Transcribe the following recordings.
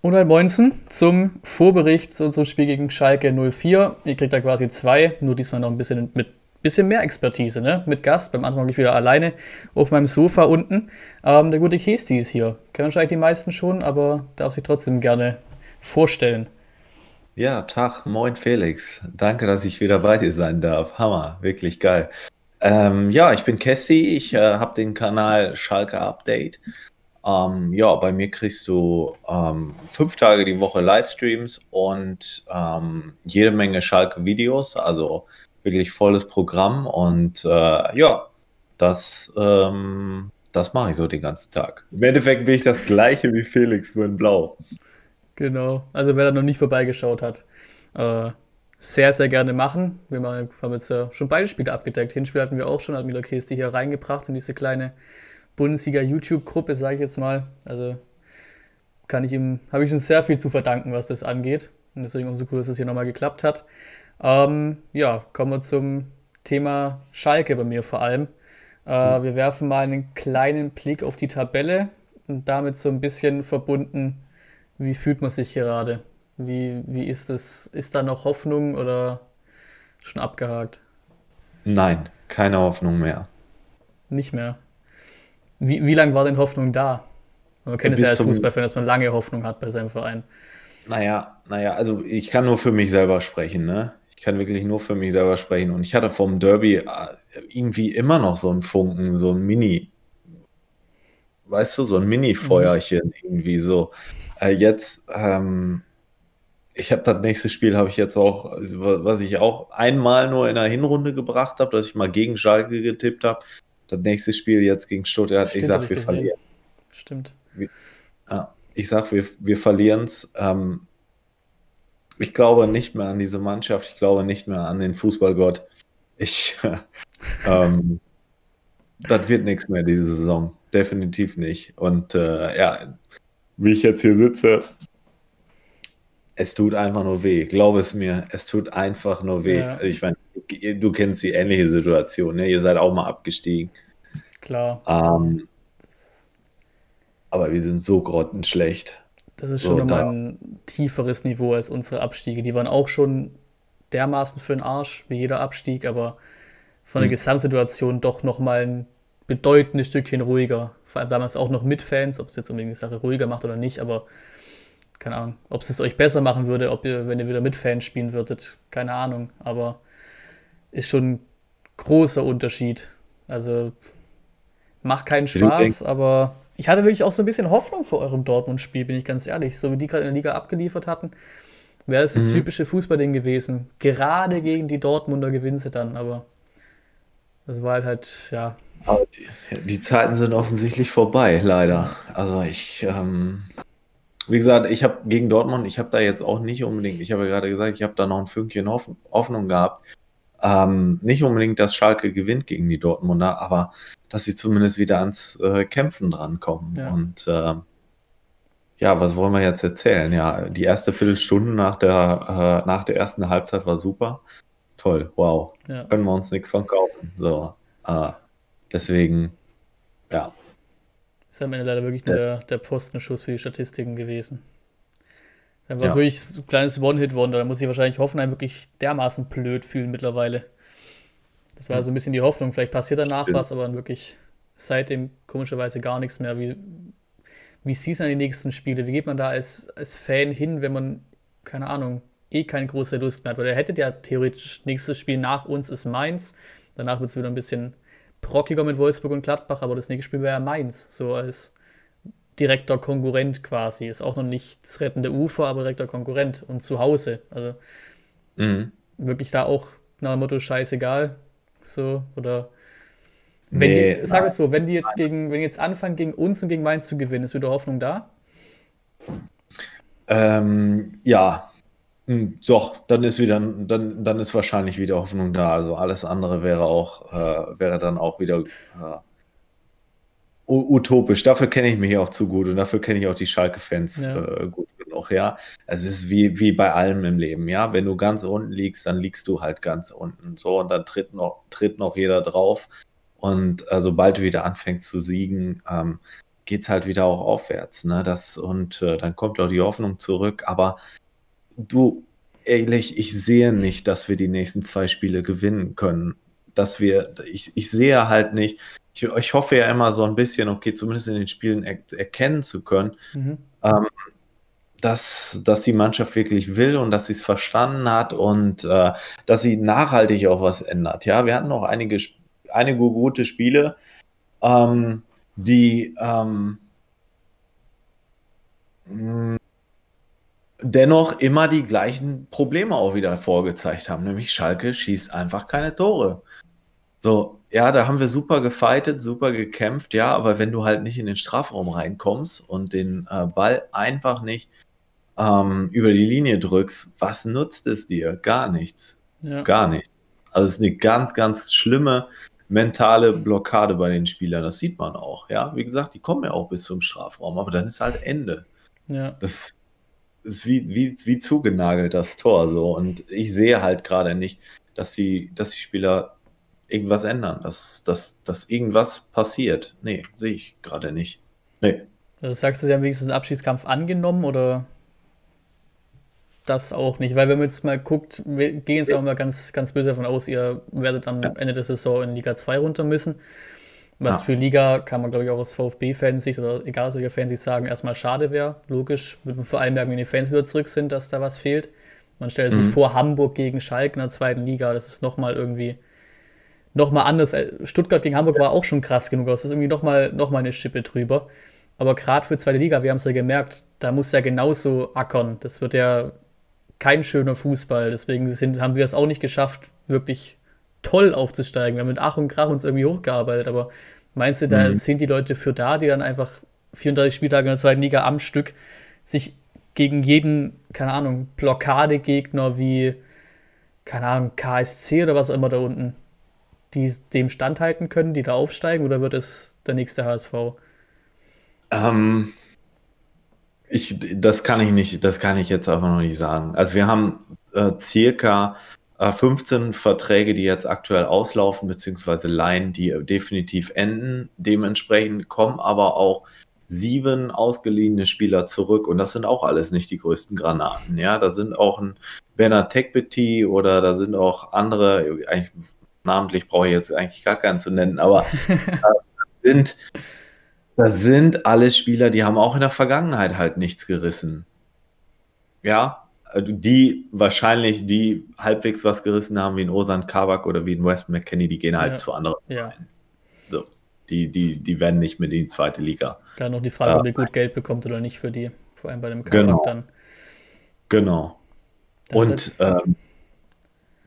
Und ein Moinsen zum Vorbericht zu unserem Spiel gegen Schalke 04. Ihr kriegt da quasi zwei, nur diesmal noch ein bisschen mit bisschen mehr Expertise, ne? Mit Gast. Beim anderen ich wieder alleine auf meinem Sofa unten. Ähm, der gute Kesti ist hier. Kennen wahrscheinlich die meisten schon, aber darf sich trotzdem gerne vorstellen. Ja, Tag, moin Felix. Danke, dass ich wieder bei dir sein darf. Hammer, wirklich geil. Ähm, ja, ich bin Cassie, ich äh, habe den Kanal Schalke Update. Ähm, ja, bei mir kriegst du ähm, fünf Tage die Woche Livestreams und ähm, jede Menge Schalke-Videos, also wirklich volles Programm und äh, ja, das, ähm, das mache ich so den ganzen Tag. Im Endeffekt bin ich das gleiche wie Felix, nur in Blau. Genau, also wer da noch nicht vorbeigeschaut hat, äh, sehr, sehr gerne machen. Wir haben jetzt ja schon beide Spiele abgedeckt. Hinspiel hatten wir auch schon, hat Mila Kesti hier reingebracht in diese kleine Bundesliga-YouTube-Gruppe, sage ich jetzt mal. Also kann ich ihm, habe ich ihm sehr viel zu verdanken, was das angeht. Und deswegen umso cool, dass es hier nochmal geklappt hat. Ähm, ja, kommen wir zum Thema Schalke bei mir vor allem. Äh, mhm. Wir werfen mal einen kleinen Blick auf die Tabelle und damit so ein bisschen verbunden, wie fühlt man sich gerade? Wie, wie ist es? Ist da noch Hoffnung oder schon abgehakt? Nein, keine Hoffnung mehr. Nicht mehr. Wie, wie lange war denn Hoffnung da? Man kennt es ja als Fußballfan, dass man lange Hoffnung hat bei seinem Verein. Naja, naja, also ich kann nur für mich selber sprechen, ne? Ich kann wirklich nur für mich selber sprechen. Und ich hatte vom Derby äh, irgendwie immer noch so einen Funken, so ein Mini, weißt du, so ein Mini-Feuerchen mhm. irgendwie so. Äh, jetzt, ähm, ich habe das nächste Spiel, habe ich jetzt auch, was ich auch einmal nur in der Hinrunde gebracht habe, dass ich mal gegen Schalke getippt habe. Das nächste Spiel jetzt gegen Stuttgart, Stimmt, ich sag, wir verlieren. Stimmt. Ja, ich sag, wir, wir verlieren es. Ähm, ich glaube nicht mehr an diese Mannschaft, ich glaube nicht mehr an den Fußballgott. Ich, ähm, das wird nichts mehr diese Saison. Definitiv nicht. Und äh, ja, wie ich jetzt hier sitze, es tut einfach nur weh. Glaube es mir, es tut einfach nur weh. Ja. Ich meine, du kennst die ähnliche Situation, ne? Ihr seid auch mal abgestiegen. Klar. Ähm, aber wir sind so grottenschlecht. Das ist schon so, nochmal ein tieferes Niveau als unsere Abstiege. Die waren auch schon dermaßen für den Arsch, wie jeder Abstieg, aber von der hm. Gesamtsituation doch nochmal ein bedeutendes Stückchen ruhiger. Vor allem damals auch noch mit Fans, ob es jetzt unbedingt die Sache ruhiger macht oder nicht, aber keine Ahnung, ob es es euch besser machen würde, ob ihr, wenn ihr wieder mit Fans spielen würdet, keine Ahnung, aber ist schon ein großer Unterschied. Also macht keinen Spaß, aber ich hatte wirklich auch so ein bisschen Hoffnung vor eurem Dortmund-Spiel, bin ich ganz ehrlich. So wie die gerade in der Liga abgeliefert hatten, wäre es das mhm. typische Fußballding gewesen. Gerade gegen die Dortmunder gewinnen sie dann, aber das war halt, halt ja. Aber die, die Zeiten sind offensichtlich vorbei, leider. Also ich, ähm, wie gesagt, ich habe gegen Dortmund, ich habe da jetzt auch nicht unbedingt, ich habe ja gerade gesagt, ich habe da noch ein Fünkchen Hoffnung gehabt. Ähm, nicht unbedingt, dass Schalke gewinnt gegen die Dortmunder, aber dass sie zumindest wieder ans äh, Kämpfen drankommen. Ja. Und äh, ja, was wollen wir jetzt erzählen? Ja, die erste Viertelstunde nach der, äh, nach der ersten Halbzeit war super. Toll, wow. Ja. Können wir uns nichts von kaufen. So, äh, deswegen, ja. Ist am Ende leider wirklich nur der, der Pfostenschuss für die Statistiken gewesen. Dann war es ja. wirklich so ein kleines One-Hit-Wonder. Da muss ich wahrscheinlich Hoffenheim wirklich dermaßen blöd fühlen mittlerweile. Das war ja. so ein bisschen die Hoffnung. Vielleicht passiert danach ja. was, aber dann wirklich seitdem komischerweise gar nichts mehr. Wie, wie siehst du an die nächsten Spiele? Wie geht man da als, als Fan hin, wenn man, keine Ahnung, eh keine große Lust mehr hat? Weil er hätte ja theoretisch nächstes Spiel nach uns ist Mainz. Danach wird es wieder ein bisschen brockiger mit Wolfsburg und Gladbach, aber das nächste Spiel wäre ja Mainz. So als direkter Konkurrent quasi. Ist auch noch nicht das rettende Ufer, aber direkter Konkurrent und zu Hause. Also mhm. wirklich da auch nach dem Motto scheißegal. So, oder wenn nee, die, sag es so, wenn die jetzt gegen, wenn die jetzt anfangen, gegen uns und gegen Mainz zu gewinnen, ist wieder Hoffnung da? Ähm, ja, hm, doch, dann ist wieder, dann, dann ist wahrscheinlich wieder Hoffnung da. Also alles andere wäre auch, äh, wäre dann auch wieder äh, utopisch. Dafür kenne ich mich auch zu gut und dafür kenne ich auch die Schalke-Fans ja. äh, gut genug, ja. Es ist wie, wie bei allem im Leben, ja. Wenn du ganz unten liegst, dann liegst du halt ganz unten. So, und dann tritt noch, tritt noch jeder drauf. Und äh, sobald du wieder anfängst zu siegen, ähm, geht es halt wieder auch aufwärts. Ne? Das, und äh, dann kommt auch die Hoffnung zurück. Aber du, ehrlich, ich sehe nicht, dass wir die nächsten zwei Spiele gewinnen können. Dass wir, ich, ich sehe halt nicht, ich, ich hoffe ja immer so ein bisschen, okay, zumindest in den Spielen er, erkennen zu können, mhm. ähm, dass, dass die Mannschaft wirklich will und dass sie es verstanden hat und äh, dass sie nachhaltig auch was ändert. Ja, wir hatten noch einige, einige gute Spiele, ähm, die ähm, dennoch immer die gleichen Probleme auch wieder vorgezeigt haben, nämlich Schalke schießt einfach keine Tore. So, ja, da haben wir super gefightet, super gekämpft, ja, aber wenn du halt nicht in den Strafraum reinkommst und den äh, Ball einfach nicht ähm, über die Linie drückst, was nutzt es dir? Gar nichts. Ja. Gar nichts. Also es ist eine ganz, ganz schlimme mentale Blockade bei den Spielern. Das sieht man auch. Ja, wie gesagt, die kommen ja auch bis zum Strafraum, aber dann ist halt Ende. Ja. Das ist wie, wie, wie zugenagelt, das Tor so. Und ich sehe halt gerade nicht, dass die, dass die Spieler irgendwas ändern, dass, dass, dass irgendwas passiert. Nee, sehe ich gerade nicht. Nee. Also sagst du, sie haben wenigstens einen Abschiedskampf angenommen oder das auch nicht? Weil wenn man jetzt mal guckt, wir gehen jetzt auch mal ganz, ganz böse davon aus, ihr werdet am Ende der Saison in Liga 2 runter müssen. Was ja. für Liga kann man, glaube ich, auch aus VfB-Fansicht oder egal aus welcher Fansicht sagen, erstmal schade wäre. Logisch, wird man vor allem merken, wenn die Fans wieder zurück sind, dass da was fehlt. Man stellt mhm. sich vor, Hamburg gegen Schalke in der zweiten Liga, das ist nochmal irgendwie nochmal anders. Äh, Stuttgart gegen Hamburg war auch schon krass genug, das ist irgendwie nochmal noch mal eine Schippe drüber. Aber gerade für zweite Liga, wir haben es ja gemerkt, da muss ja genauso ackern. Das wird ja kein schöner Fußball. Deswegen sind, haben wir es auch nicht geschafft, wirklich toll aufzusteigen. Wir haben mit Ach und Krach uns irgendwie hochgearbeitet, aber meinst du, da mhm. sind die Leute für da, die dann einfach 34 Spieltage in der zweiten Liga am Stück sich gegen jeden, keine Ahnung, Blockadegegner wie, keine Ahnung, KSC oder was auch immer da unten, die dem standhalten können, die da aufsteigen, oder wird es der nächste HSV? Ähm, ich, das kann ich nicht, das kann ich jetzt einfach noch nicht sagen. Also wir haben äh, circa 15 äh, Verträge, die jetzt aktuell auslaufen, beziehungsweise Laien, die definitiv enden. Dementsprechend kommen aber auch sieben ausgeliehene Spieler zurück und das sind auch alles nicht die größten Granaten. Ja, da sind auch ein Bernard Tekbeti oder da sind auch andere, eigentlich namentlich brauche ich jetzt eigentlich gar keinen zu nennen, aber da sind, da sind alles Spieler, die haben auch in der Vergangenheit halt nichts gerissen. Ja, äh, die wahrscheinlich, die halbwegs was gerissen haben, wie ein Osan Kabak oder wie ein Weston McKenney, die gehen halt ja. zu anderen. Ja. So. Die, die, die werden nicht mit in die zweite Liga. Klar, noch die Frage, äh, ob ihr gut Geld bekommt oder nicht für die, vor allem bei dem Kabak genau. dann. Genau. Das Und ähm,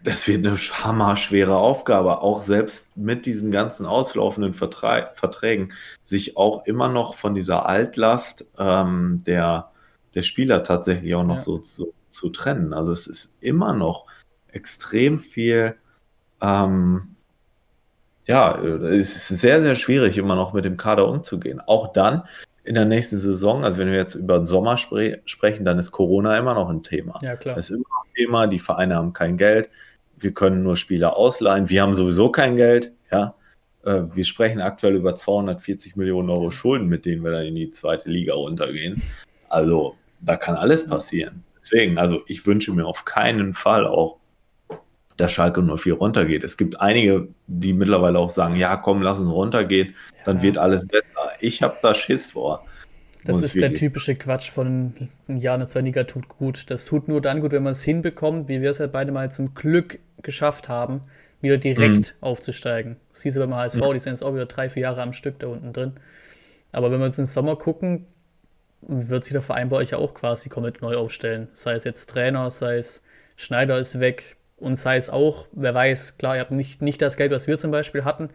das wird eine hammerschwere Aufgabe, auch selbst mit diesen ganzen auslaufenden Vertra Verträgen, sich auch immer noch von dieser Altlast ähm, der, der Spieler tatsächlich auch noch ja. so, so zu trennen. Also es ist immer noch extrem viel, ähm, ja, es ist sehr, sehr schwierig, immer noch mit dem Kader umzugehen. Auch dann in der nächsten Saison, also wenn wir jetzt über den Sommer spre sprechen, dann ist Corona immer noch ein Thema. Ja, klar. Das ist immer noch ein Thema, die Vereine haben kein Geld, wir können nur Spieler ausleihen, wir haben sowieso kein Geld, ja. Äh, wir sprechen aktuell über 240 Millionen Euro Schulden, mit denen wir dann in die zweite Liga runtergehen. Also da kann alles passieren. Deswegen, also ich wünsche mir auf keinen Fall auch, dass Schalke 04 runtergeht. Es gibt einige, die mittlerweile auch sagen, ja, komm, lass uns runtergehen, ja. dann wird alles besser. Ich habe da Schiss vor. Das ist der typische Quatsch von Jahr eine zweiten Liga tut gut. Das tut nur dann gut, wenn man es hinbekommt, wie wir es ja beide mal zum Glück geschafft haben, wieder direkt mhm. aufzusteigen. Das hieß ja beim HSV, mhm. die sind jetzt auch wieder drei, vier Jahre am Stück da unten drin. Aber wenn wir in den Sommer gucken, wird sich der Verein bei euch ja auch quasi komplett neu aufstellen. Sei es jetzt Trainer, sei es Schneider ist weg und sei es auch, wer weiß, klar, ihr habt nicht, nicht das Geld, was wir zum Beispiel hatten,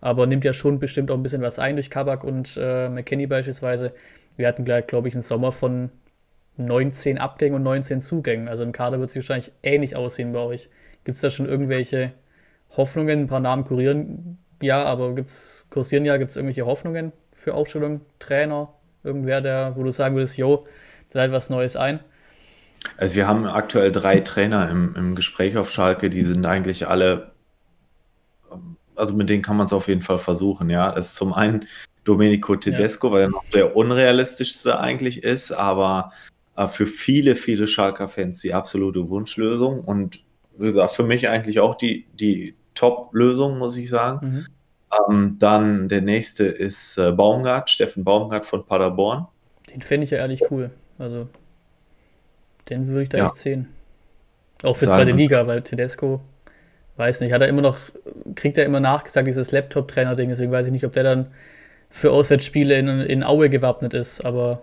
aber nimmt ja schon bestimmt auch ein bisschen was ein durch Kabak und äh, McKenny beispielsweise. Wir hatten gleich, glaube ich, einen Sommer von 19 Abgängen und 19 Zugängen. Also im Kader wird es wahrscheinlich ähnlich aussehen bei euch. Gibt es da schon irgendwelche Hoffnungen? Ein paar Namen kurieren ja, aber gibt's, kursieren ja, gibt es irgendwelche Hoffnungen für Aufstellung, Trainer, Irgendwer, der, wo du sagen würdest, jo, da hat was Neues ein? Also wir haben aktuell drei Trainer im, im Gespräch auf Schalke, die sind eigentlich alle, also mit denen kann man es auf jeden Fall versuchen, ja. Es ist zum einen Domenico Tedesco, ja. weil er noch der unrealistischste eigentlich ist, aber äh, für viele, viele Schalker-Fans die absolute Wunschlösung und wie gesagt, für mich eigentlich auch die, die Top-Lösung, muss ich sagen. Mhm. Ähm, dann der nächste ist äh, Baumgart, Steffen Baumgart von Paderborn. Den fände ich ja ehrlich cool. Also, den würde ich da ja. echt sehen. Auch für Sagen. zweite Liga, weil Tedesco, weiß nicht, hat er immer noch, kriegt er immer nachgesagt, dieses Laptop-Trainer-Ding, deswegen weiß ich nicht, ob der dann für Auswärtsspiele in, in Aue gewappnet ist, aber.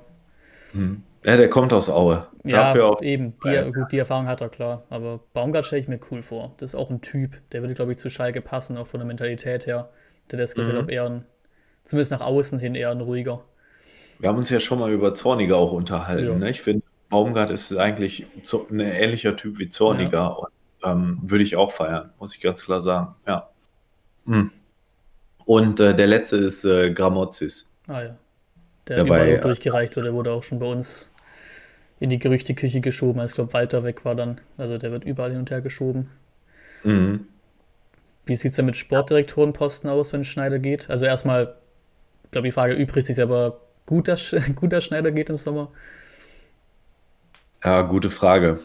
Hm. Ja, der kommt aus Aue. Ja, Dafür auch eben. Die, ja. Gut, die Erfahrung hat er, klar. Aber Baumgart stelle ich mir cool vor. Das ist auch ein Typ, der würde, glaube ich, zu Schalke passen, auch von der Mentalität her. Mhm. ist, glaube eher ein, zumindest nach außen hin eher ein ruhiger. Wir haben uns ja schon mal über Zorniger auch unterhalten. Ja. Ne? Ich finde, Baumgart ist eigentlich ein ähnlicher Typ wie Zorniger ja. und ähm, würde ich auch feiern, muss ich ganz klar sagen. Ja. Hm. Und äh, der letzte ist äh, Gramozis. Ah ja. Der, der überall bei, durchgereicht wurde, wurde auch schon bei uns in die Gerüchteküche geschoben, als ich glaube Walter weg war dann. Also der wird überall hin und her geschoben. Mhm. Wie sieht es denn mit Sportdirektorenposten aus, wenn Schneider geht? Also erstmal, ich glaube, die Frage übrigt sich aber gut, dass, gut, dass Schneider geht im Sommer. Ja, gute Frage.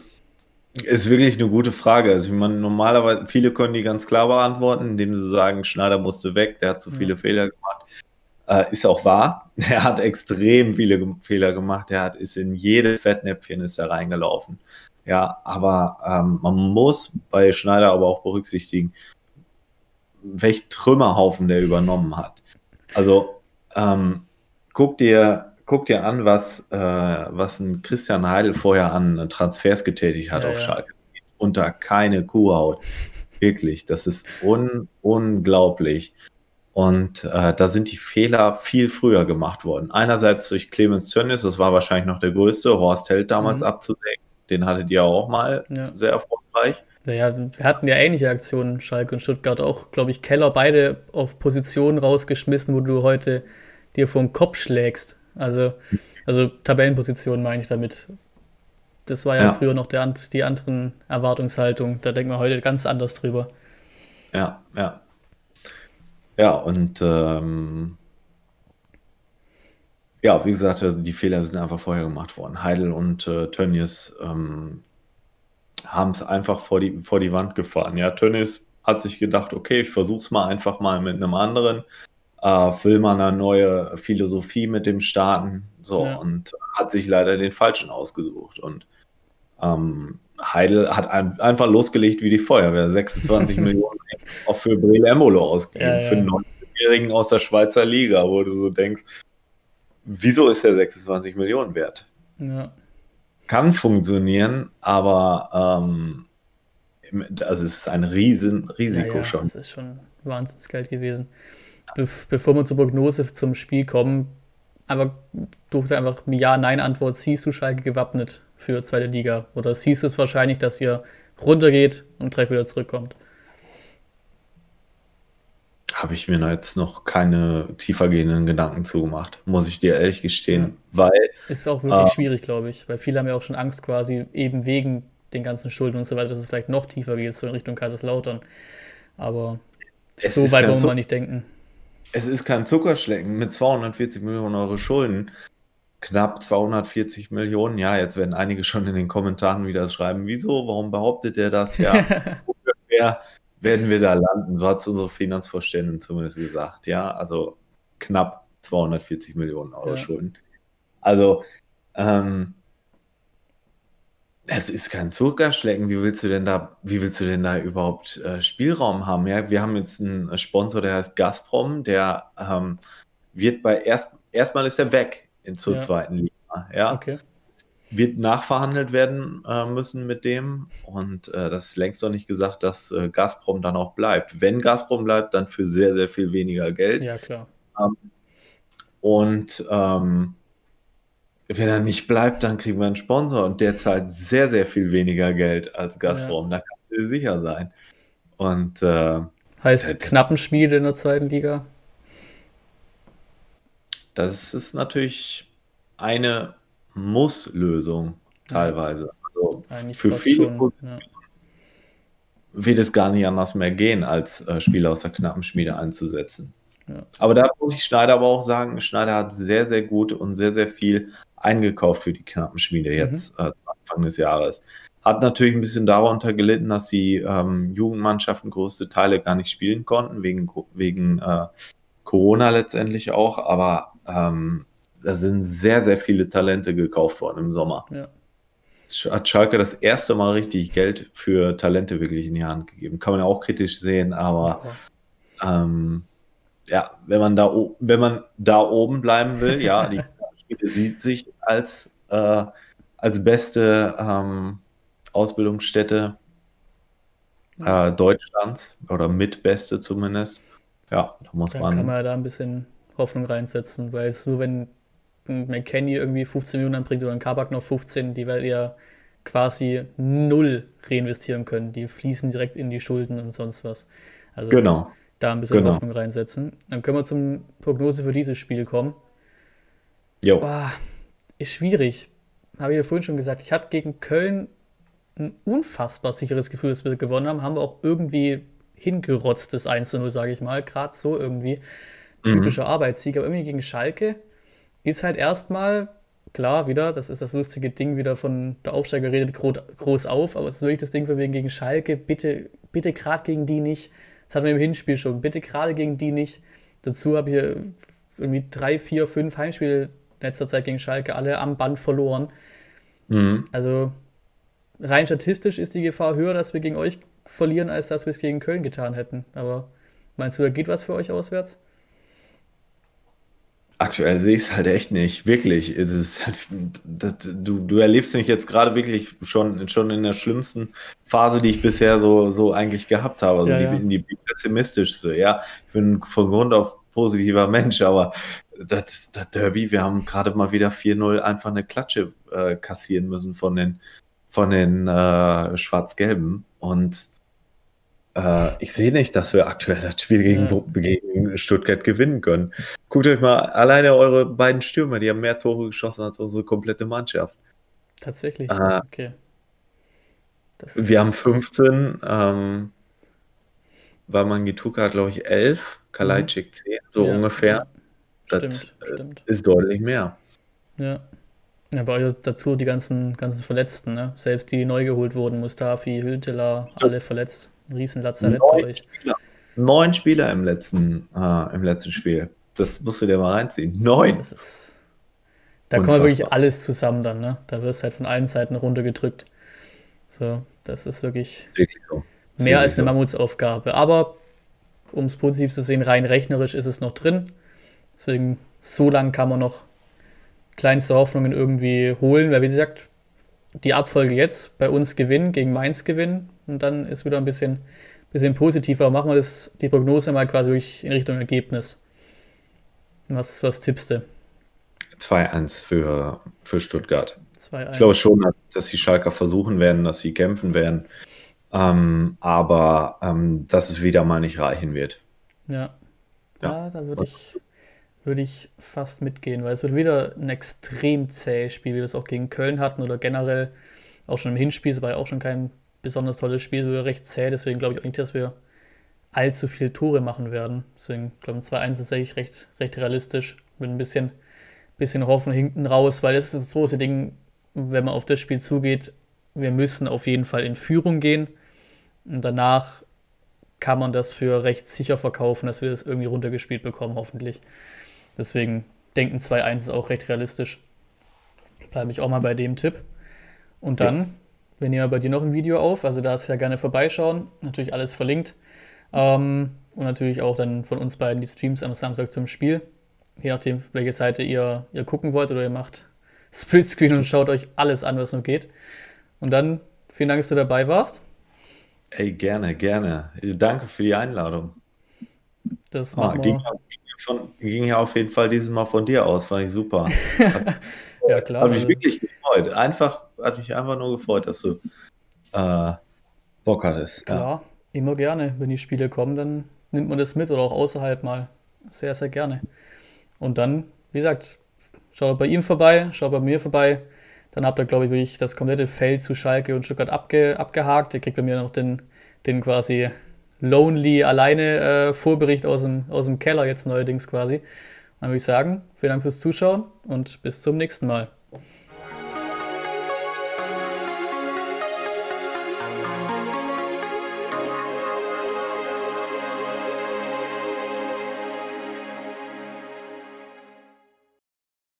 Ist wirklich eine gute Frage. Also, ich meine, normalerweise, viele können die ganz klar beantworten, indem sie sagen, Schneider musste weg, der hat zu viele ja. Fehler gemacht. Äh, ist auch wahr. Er hat extrem viele Fehler gemacht. Er hat, ist in jedes Fettnäpfchen ist er reingelaufen. Ja, aber ähm, man muss bei Schneider aber auch berücksichtigen, welchen Trümmerhaufen der übernommen hat. Also, ähm, guck dir guck dir an, was, äh, was ein Christian Heidel vorher an Transfers getätigt hat ja, auf ja. Schalke. Unter keine Kuhhaut. Wirklich, das ist un unglaublich. Und äh, da sind die Fehler viel früher gemacht worden. Einerseits durch Clemens Tönnies, das war wahrscheinlich noch der größte, Horst Held damals mhm. abzudecken. Den hattet ihr auch mal ja. sehr erfolgreich. Naja, wir hatten ja ähnliche Aktionen, Schalke und Stuttgart auch, glaube ich, Keller beide auf Positionen rausgeschmissen, wo du heute dir vor den Kopf schlägst. Also, also Tabellenposition meine ich damit. Das war ja, ja. früher noch der, die anderen Erwartungshaltung. Da denken wir heute ganz anders drüber. Ja, ja. Ja, und ähm, ja, wie gesagt, also die Fehler sind einfach vorher gemacht worden. Heidel und äh, Tönnies ähm, haben es einfach vor die, vor die Wand gefahren. Ja, Tönnies hat sich gedacht, okay, ich versuche es mal einfach mal mit einem anderen äh, will man eine neue Philosophie mit dem starten. So, ja. und hat sich leider den falschen ausgesucht. Und ähm, Heidel hat ein, einfach losgelegt wie die Feuerwehr. 26 Millionen auch für Brele Embolo ausgegeben, ja, ja. für einen 19-Jährigen aus der Schweizer Liga, wo du so denkst, wieso ist der 26 Millionen wert? Ja. Kann funktionieren, aber ähm, also es ist ein riesen Risiko ja, schon. Das ist schon Wahnsinnsgeld gewesen be bevor wir zur Prognose zum Spiel kommen, aber du hast einfach Ja-Nein-Antwort. Siehst du Schalke gewappnet für zweite Liga? Oder siehst du es wahrscheinlich, dass ihr runtergeht und direkt wieder zurückkommt? Habe ich mir jetzt noch keine tiefergehenden Gedanken zugemacht, muss ich dir ehrlich gestehen, weil. Ist auch wirklich äh, schwierig, glaube ich, weil viele haben ja auch schon Angst quasi eben wegen den ganzen Schulden und so weiter, dass es vielleicht noch tiefer geht, so in Richtung Kaiserslautern. Aber so weit wollen wir mal nicht denken es ist kein Zuckerschlecken mit 240 Millionen Euro Schulden. Knapp 240 Millionen. Ja, jetzt werden einige schon in den Kommentaren wieder schreiben, wieso, warum behauptet er das? Ja, ungefähr werden wir da landen. So hat es unsere Finanzvorständin zumindest gesagt. Ja, also knapp 240 Millionen Euro ja. Schulden. Also, ähm, es ist kein Zuckerschlecken. Wie willst du denn da, wie willst du denn da überhaupt äh, Spielraum haben? Ja, wir haben jetzt einen Sponsor, der heißt Gazprom, der ähm, wird bei erst erstmal ist er weg in zur ja. zweiten Liga. Ja. Okay. Wird nachverhandelt werden äh, müssen mit dem und äh, das ist längst noch nicht gesagt, dass äh, Gazprom dann auch bleibt. Wenn Gazprom bleibt, dann für sehr, sehr viel weniger Geld. Ja, klar. Ähm, und ähm, wenn er nicht bleibt, dann kriegen wir einen Sponsor und der zahlt sehr, sehr viel weniger Geld als Gazprom. Ja. Da kannst du sicher sein. Und äh, heißt äh, Knappenschmiede in der zweiten Liga? Das ist natürlich eine Muss-Lösung teilweise. Also für viele schon, ja. wird es gar nicht anders mehr gehen, als äh, Spieler aus der Knappenschmiede einzusetzen. Ja. Aber da muss ich Schneider aber auch sagen, Schneider hat sehr, sehr gut und sehr, sehr viel eingekauft für die knappen Spiele mhm. jetzt mhm. äh, Anfang des Jahres. Hat natürlich ein bisschen darunter gelitten, dass die ähm, Jugendmannschaften größte Teile gar nicht spielen konnten, wegen, wegen äh, Corona letztendlich auch, aber ähm, da sind sehr, sehr viele Talente gekauft worden im Sommer. Ja. Hat Schalke das erste Mal richtig Geld für Talente wirklich in die Hand gegeben. Kann man ja auch kritisch sehen, aber ja, ähm, ja wenn man da wenn man da oben bleiben will, ja, die sieht sich als, äh, als beste ähm, Ausbildungsstätte äh, Deutschlands oder mitbeste zumindest. Ja, da muss Dann man. kann man ja da ein bisschen Hoffnung reinsetzen, weil es nur, wenn McKenny irgendwie 15 Millionen anbringt oder ein Kabak noch 15, die werdet ihr quasi null reinvestieren können. Die fließen direkt in die Schulden und sonst was. Also genau. da ein bisschen genau. Hoffnung reinsetzen. Dann können wir zum Prognose für dieses Spiel kommen. Jo. Boah, ist schwierig. Habe ich ja vorhin schon gesagt. Ich hatte gegen Köln ein unfassbar sicheres Gefühl, dass wir gewonnen haben. Haben wir auch irgendwie hingerotzt, das 1-0, sage ich mal. Gerade so irgendwie. Mhm. Typischer mhm. Arbeitssieg. Aber irgendwie gegen Schalke ist halt erstmal, klar, wieder, das ist das lustige Ding wieder von der Aufsteiger redet groß auf, aber es ist wirklich das Ding von wegen gegen Schalke. Bitte, bitte gerade gegen die nicht. Das hatten wir im Hinspiel schon. Bitte gerade gegen die nicht. Dazu habe ich irgendwie drei, vier, fünf Heimspiele letzter Zeit gegen Schalke alle am Band verloren. Mhm. Also rein statistisch ist die Gefahr höher, dass wir gegen euch verlieren, als dass wir es gegen Köln getan hätten. Aber meinst du, da geht was für euch auswärts? Aktuell sehe ich es halt echt nicht, wirklich. Es ist halt, das, du, du erlebst mich jetzt gerade wirklich schon, schon in der schlimmsten Phase, die ich bisher so, so eigentlich gehabt habe. Also ja, die, die, die pessimistischste. Ja, ich bin von Grund auf positiver Mensch, aber das, das Derby, wir haben gerade mal wieder 4-0 einfach eine Klatsche äh, kassieren müssen von den, von den äh, Schwarz-Gelben. Und äh, ich sehe nicht, dass wir aktuell das Spiel gegen, ja. gegen Stuttgart gewinnen können. Guckt euch mal alleine eure beiden Stürmer, die haben mehr Tore geschossen als unsere komplette Mannschaft. Tatsächlich. Äh, okay. wir haben 15, ähm, weil man Gituka hat, glaube ich, 11, Kalajdzic mhm. 10, so ja, ungefähr. Ja. Das stimmt, äh, ist deutlich mehr. Ja. Ja, aber dazu die ganzen, ganzen Verletzten, ne? Selbst die, die neu geholt wurden, Mustafi, Hülteler, alle verletzt. Ein riesen Lazarett bei euch. Spieler. Neun Spieler im letzten, äh, im letzten Spiel. Das musst du dir mal reinziehen. Neun. Das ist, da Unfassbar. kommt wirklich alles zusammen dann, ne? Da wirst du halt von allen Seiten runtergedrückt. So, das ist wirklich, wirklich so. mehr als eine Mammutsaufgabe. Aber um es positiv zu sehen, rein rechnerisch ist es noch drin. Deswegen, so lange kann man noch kleinste Hoffnungen irgendwie holen, weil wie gesagt, die Abfolge jetzt bei uns gewinnen, gegen Mainz gewinnen und dann ist wieder ein bisschen, bisschen positiver. Machen wir das, die Prognose mal quasi durch in Richtung Ergebnis. Was, was tippst du? 2-1 für, für Stuttgart. Ich glaube schon, dass die Schalker versuchen werden, dass sie kämpfen werden, ähm, aber ähm, dass es wieder mal nicht reichen wird. Ja, ja, ja da würde ich, würde ich fast mitgehen, weil es wird wieder ein extrem zähes Spiel, wie wir es auch gegen Köln hatten oder generell auch schon im Hinspiel. Es war ja auch schon kein besonders tolles Spiel, so recht zäh. Deswegen glaube ich auch nicht, dass wir allzu viele Tore machen werden. Deswegen glaube ich, 2-1 ist tatsächlich recht, recht realistisch. Mit ein bisschen, bisschen Hoffen hinten raus, weil das ist das große Ding, wenn man auf das Spiel zugeht. Wir müssen auf jeden Fall in Führung gehen. Und danach kann man das für recht sicher verkaufen, dass wir das irgendwie runtergespielt bekommen, hoffentlich. Deswegen denken 2-1 ist auch recht realistisch. Bleibe ich auch mal bei dem Tipp. Und dann, ja. wir nehmen bei dir noch ein Video auf, also da ist ja gerne vorbeischauen. Natürlich alles verlinkt. Ähm, und natürlich auch dann von uns beiden die Streams am Samstag zum Spiel. Je nachdem, welche Seite ihr, ihr gucken wollt oder ihr macht Splitscreen und schaut euch alles an, was nur geht. Und dann, vielen Dank, dass du dabei warst. Ey, gerne, gerne. Danke für die Einladung. Das ah, ging, von, ging ja auf jeden Fall dieses Mal von dir aus, fand ich super. ja, klar. Hat mich wirklich gefreut. Einfach, hat mich einfach nur gefreut, dass du äh, Bock hattest. Klar, ja. immer gerne. Wenn die Spiele kommen, dann nimmt man das mit oder auch außerhalb mal. Sehr, sehr gerne. Und dann, wie gesagt, schaut bei ihm vorbei, schaut bei mir vorbei. Dann habt ihr, glaube ich, wirklich das komplette Feld zu Schalke und Stuttgart abge, abgehakt. Ihr kriegt bei mir noch den, den quasi lonely, alleine äh, Vorbericht aus dem, aus dem Keller jetzt neuerdings quasi. Dann würde ich sagen, vielen Dank fürs Zuschauen und bis zum nächsten Mal.